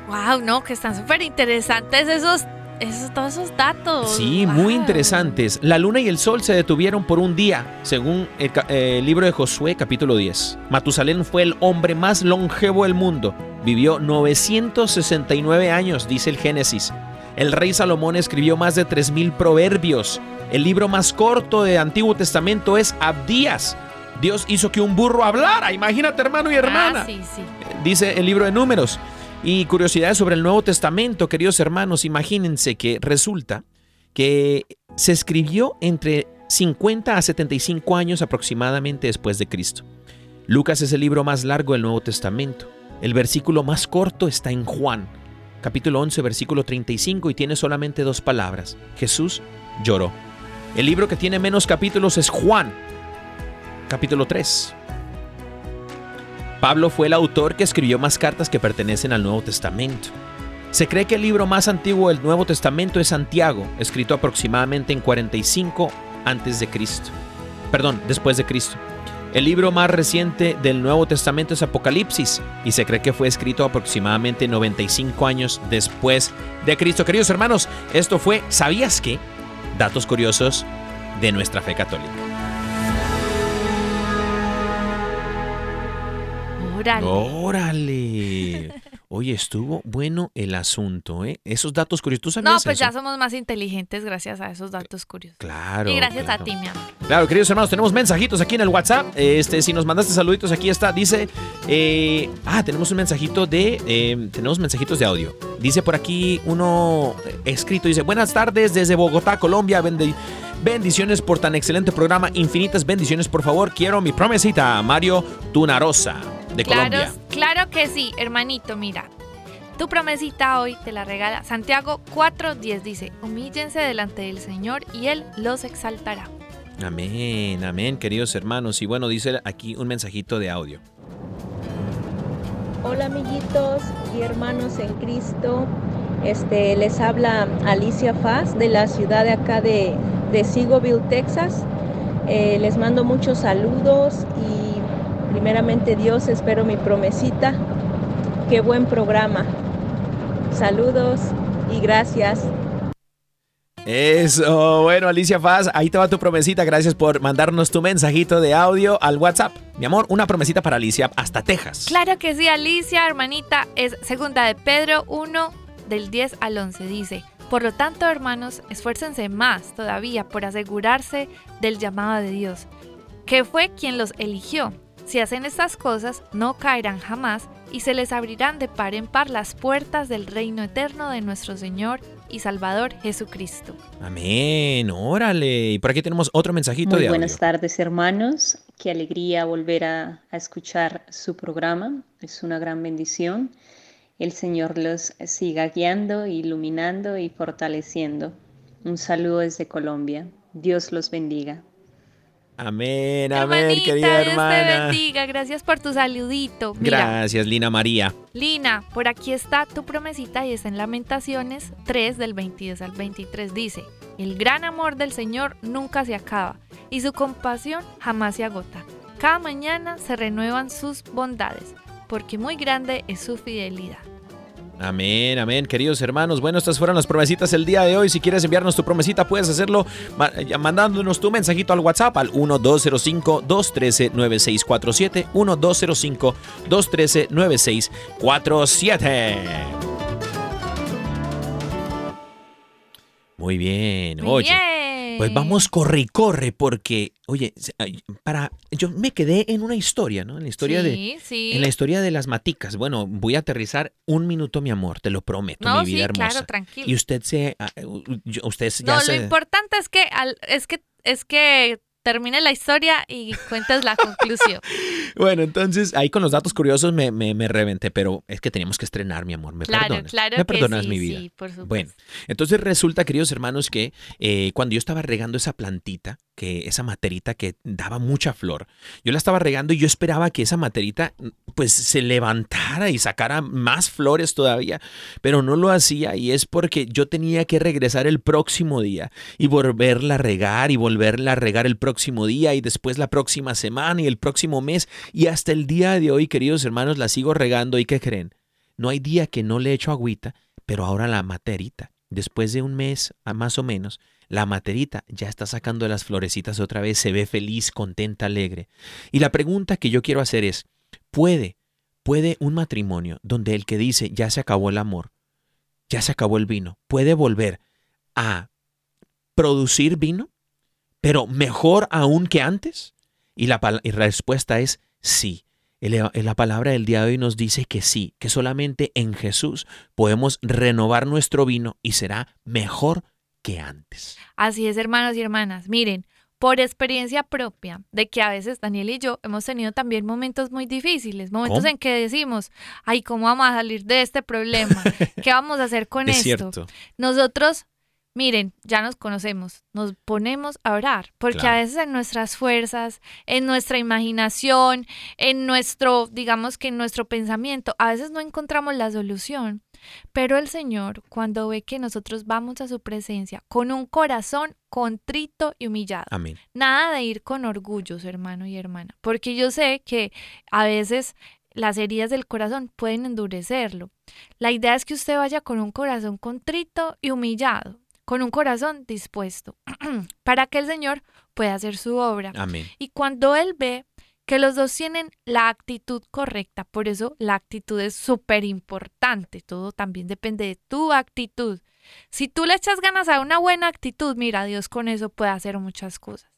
Wow, no, que están súper interesantes esos, esos, todos esos datos. Sí, Wow. muy interesantes. La luna y el sol se detuvieron por un día, según el, eh, el libro de Josué, capítulo 10. Matusalén fue el hombre más longevo del mundo. Vivió 969 años, dice el Génesis. El rey Salomón escribió más de 3.000 proverbios. El libro más corto de Antiguo Testamento es Abdías. Dios hizo que un burro hablara. Imagínate, hermano y hermana Ah, sí, sí. dice el libro de números. Y curiosidades sobre el Nuevo Testamento, queridos hermanos, imagínense que resulta que se escribió entre 50 a 75 años aproximadamente después de Cristo. Lucas es el libro más largo del Nuevo Testamento. El versículo más corto está en Juan, capítulo 11, versículo 35 y tiene solamente dos palabras. Jesús lloró. El libro que tiene menos capítulos es Juan, capítulo 3. Pablo fue el autor que escribió más cartas que pertenecen al Nuevo Testamento. Se cree que el libro más antiguo del Nuevo Testamento es Santiago, escrito aproximadamente en 45 antes de Cristo. Perdón, después de Cristo. El libro más reciente del Nuevo Testamento es Apocalipsis y se cree que fue escrito aproximadamente 95 años después de Cristo. Queridos hermanos, esto fue ¿Sabías qué? Datos curiosos de nuestra fe católica. Órale. Órale. Oye, estuvo bueno el asunto, ¿eh? Esos datos curiosos. ¿Tú No, pues eso? ya somos más inteligentes gracias a esos datos curiosos. Claro. y gracias claro. a ti, mi amor. Claro, queridos hermanos, tenemos mensajitos aquí en el WhatsApp. Este, si nos mandaste saluditos, aquí está. Dice, eh, ah, tenemos un mensajito de, eh, tenemos mensajitos de audio. Dice por aquí uno escrito, dice, buenas tardes desde Bogotá, Colombia. Bendi- bendiciones por tan excelente programa. Infinitas bendiciones, por favor. Quiero mi promesita, Mario Tunarosa, de Claro, Colombia. claro que sí, hermanito, mira. Tu promesita hoy te la regala Santiago 4.10 dice, humíllense delante del Señor y Él los exaltará. Amén, amén, queridos hermanos. Y bueno, dice aquí un mensajito de audio. Hola amiguitos y hermanos en Cristo. Este, les habla Alicia Faz de la ciudad de acá de, de Seagoville, Texas. Eh, les mando muchos saludos y primeramente Dios, espero mi promesita. Qué buen programa. Saludos y gracias. Eso, bueno, Alicia Faz, ahí te va tu promesita. Gracias por mandarnos tu mensajito de audio al WhatsApp. Mi amor, una promesita para Alicia hasta Texas. Claro que sí, Alicia, hermanita, es segunda de Pedro 1 del 10 al 11 dice, por lo tanto, hermanos, esfuércense más todavía por asegurarse del llamado de Dios, que fue quien los eligió. Si hacen estas cosas, no caerán jamás y se les abrirán de par en par las puertas del reino eterno de nuestro Señor y Salvador Jesucristo. Amén, órale. Y por aquí tenemos otro mensajito Muy de audio. buenas tardes, hermanos. Qué alegría volver a, a escuchar su programa. Es una gran bendición. El Señor los siga guiando, iluminando y fortaleciendo. Un saludo desde Colombia. Dios los bendiga. Amén, amén, Hermanita, querida Dios te bendiga. Gracias por tu saludito. Mira, Gracias, Lina María. Lina, por aquí está tu promesita y está en Lamentaciones 3 del 22 al 23. Dice, el gran amor del Señor nunca se acaba y su compasión jamás se agota. Cada mañana se renuevan sus bondades, porque muy grande es su fidelidad. Amén, amén, queridos hermanos. Bueno, estas fueron las promesitas el día de hoy. Si quieres enviarnos tu promesita, puedes hacerlo mandándonos tu mensajito al WhatsApp al 1205-213-9647. 1205-213-9647. Muy bien, Muy oye. bien. Pues vamos corre y corre porque, oye, para yo me quedé en una historia, ¿no? En la historia de Sí, en la historia de las maticas. Bueno, voy a aterrizar un minuto, mi amor, te lo prometo, No, mi vida sí, hermosa. claro, tranquilo. Y usted se ah, usted ya No, se lo importante es que es que es que termine la historia y cuentes la conclusión. Bueno, entonces ahí con los datos curiosos me, me, me reventé, pero es que teníamos que estrenar, mi amor. ¿Me Claro, perdonas? claro ¿Me que perdonas sí, mi vida? sí, por supuesto. Bueno, entonces resulta, queridos hermanos, que eh, cuando yo estaba regando esa plantita, que esa materita que daba mucha flor, yo la estaba regando y yo esperaba que esa materita pues se levantara y sacara más flores todavía, pero no lo hacía y es porque yo tenía que regresar el próximo día y volverla a regar y volverla a regar el próximo día y después la próxima semana y el próximo mes y hasta el día de hoy, queridos hermanos, la sigo regando y ¿qué creen? No hay día que no le echo agüita, pero ahora la materita, después de un mes más o menos, la materita ya está sacando las florecitas otra vez, se ve feliz, contenta, alegre. Y la pregunta que yo quiero hacer es, ¿puede, puede un matrimonio donde el que dice ya se acabó el amor, ya se acabó el vino, puede volver a producir vino, pero mejor aún que antes? Y la, pal- y la respuesta es sí. El- La palabra del día de hoy nos dice que sí, que solamente en Jesús podemos renovar nuestro vino y será mejor que antes. Así es, hermanos y hermanas. Miren, por experiencia propia, de que a veces Daniel y yo hemos tenido también momentos muy difíciles, momentos ¿Cómo? en que decimos, ay, ¿cómo vamos a salir de este problema? ¿Qué vamos a hacer con Es esto? cierto. Nosotros Miren, ya nos conocemos, nos ponemos a orar, porque Claro. a veces en nuestras fuerzas, en nuestra imaginación, en nuestro, digamos que en nuestro pensamiento, a veces no encontramos la solución, pero el Señor, cuando ve que nosotros vamos a su presencia con un corazón contrito y humillado, Amén. Nada de ir con orgullos, hermano y hermana, porque yo sé que a veces las heridas del corazón pueden endurecerlo. La idea es que usted vaya con un corazón contrito y humillado, con un corazón dispuesto, para que el Señor pueda hacer su obra. Amén. Y cuando Él ve que los dos tienen la actitud correcta, por eso la actitud es súper importante, todo también depende de tu actitud. Si tú le echas ganas a una buena actitud, mira, Dios con eso puede hacer muchas cosas.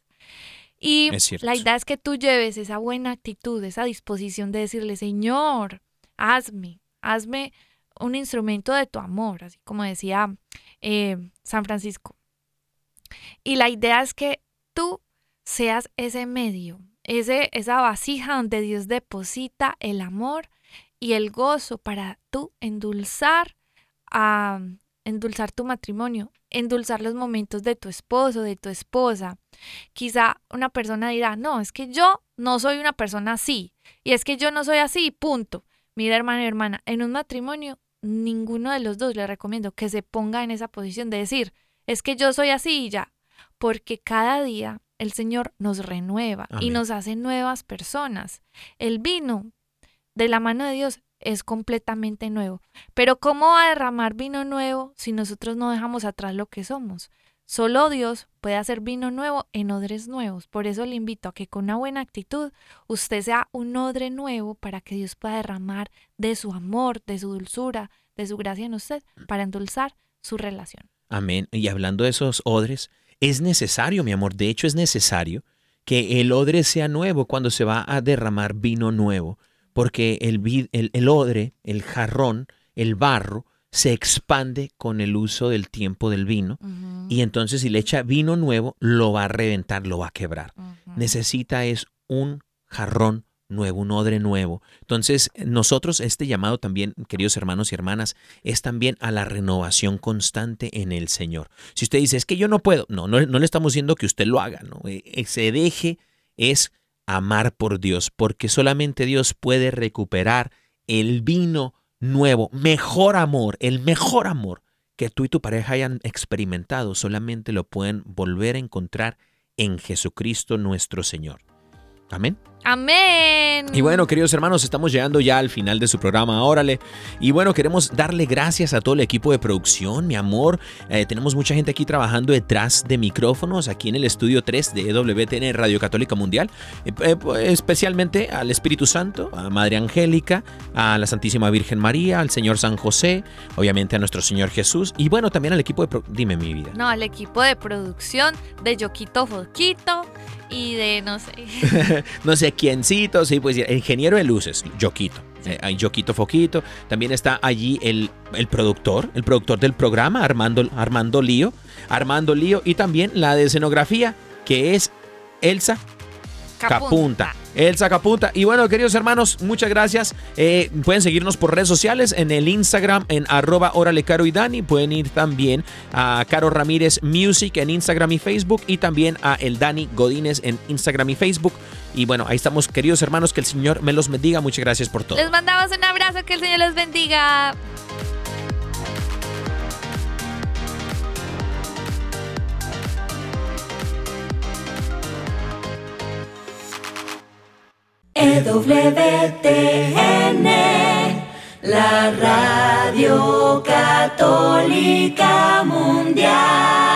Y la idea es que tú lleves esa buena actitud, esa disposición de decirle, Señor, hazme, hazme un instrumento de tu amor, así como decía eh, San Francisco. Y la idea es que tú seas ese medio, ese, esa vasija donde Dios deposita el amor y el gozo para tú endulzar a endulzar tu matrimonio, endulzar los momentos de tu esposo, de tu esposa. Quizá una persona dirá, no, es que yo no soy una persona así, y es que yo no soy así, punto. Mira, hermano y hermana, en un matrimonio, ninguno de los dos le recomiendo que se ponga en esa posición de decir, es que yo soy así y ya, porque cada día el Señor nos renueva y nos hace nuevas personas. El vino de la mano de Dios es completamente nuevo. Pero ¿cómo va a derramar vino nuevo si nosotros no dejamos atrás lo que somos? Solo Dios puede hacer vino nuevo en odres nuevos. Por eso le invito a que con una buena actitud usted sea un odre nuevo para que Dios pueda derramar de su amor, de su dulzura, de su gracia en usted para endulzar su relación. Amén. Y hablando de esos odres, es necesario, mi amor, de hecho es necesario que el odre sea nuevo cuando se va a derramar vino nuevo, porque el, el, el odre, el jarrón, el barro, se expande con el uso del tiempo del vino y entonces si le echa vino nuevo, lo va a reventar, lo va a quebrar. Necesita es un jarrón nuevo, un odre nuevo. Entonces, nosotros este llamado también, queridos hermanos y hermanas, es también a la renovación constante en el Señor. Si usted dice, es que yo no puedo, no, no, no le estamos diciendo que usted lo haga, no, Eh, eh, se deje es amar por Dios, porque solamente Dios puede recuperar el vino nuevo, mejor amor, el mejor amor que tú y tu pareja hayan experimentado, solamente lo pueden volver a encontrar en Jesucristo nuestro Señor. Amén. Amén. Y bueno, queridos hermanos, estamos llegando ya al final de su programa, órale. Y bueno, queremos darle gracias a todo el equipo de producción, mi amor. Eh, tenemos mucha gente aquí trabajando detrás de micrófonos, aquí en el estudio 3 de WTN Radio Católica Mundial. Eh, eh, especialmente al Espíritu Santo, a Madre Angélica, a la Santísima Virgen María, al Señor San José, obviamente a nuestro Señor Jesús. Y bueno, también al equipo de... pro- Dime mi vida. No, al equipo de producción de Yoquito Foquito y de no sé. no sé quiéncito, sí, pues ingeniero de luces, Yoquito. Eh, hay Yoquito Foquito. También está allí el, el productor, el productor del programa, Armando, Armando Lío. Armando Lío. Y también la de escenografía, que es Elsa Capunta. Elsa Capunta. Y bueno, queridos hermanos, muchas gracias. Eh, pueden seguirnos por redes sociales en el Instagram en arroba órale Caro y Dani. Pueden ir también a Caro Ramírez Music en Instagram y Facebook y también a el Dani Godínez en Instagram y Facebook. Y bueno, ahí estamos, queridos hermanos, que el Señor me los bendiga. Muchas gracias por todo. Les mandamos un abrazo, que el Señor les bendiga. EWTN, la radio católica mundial.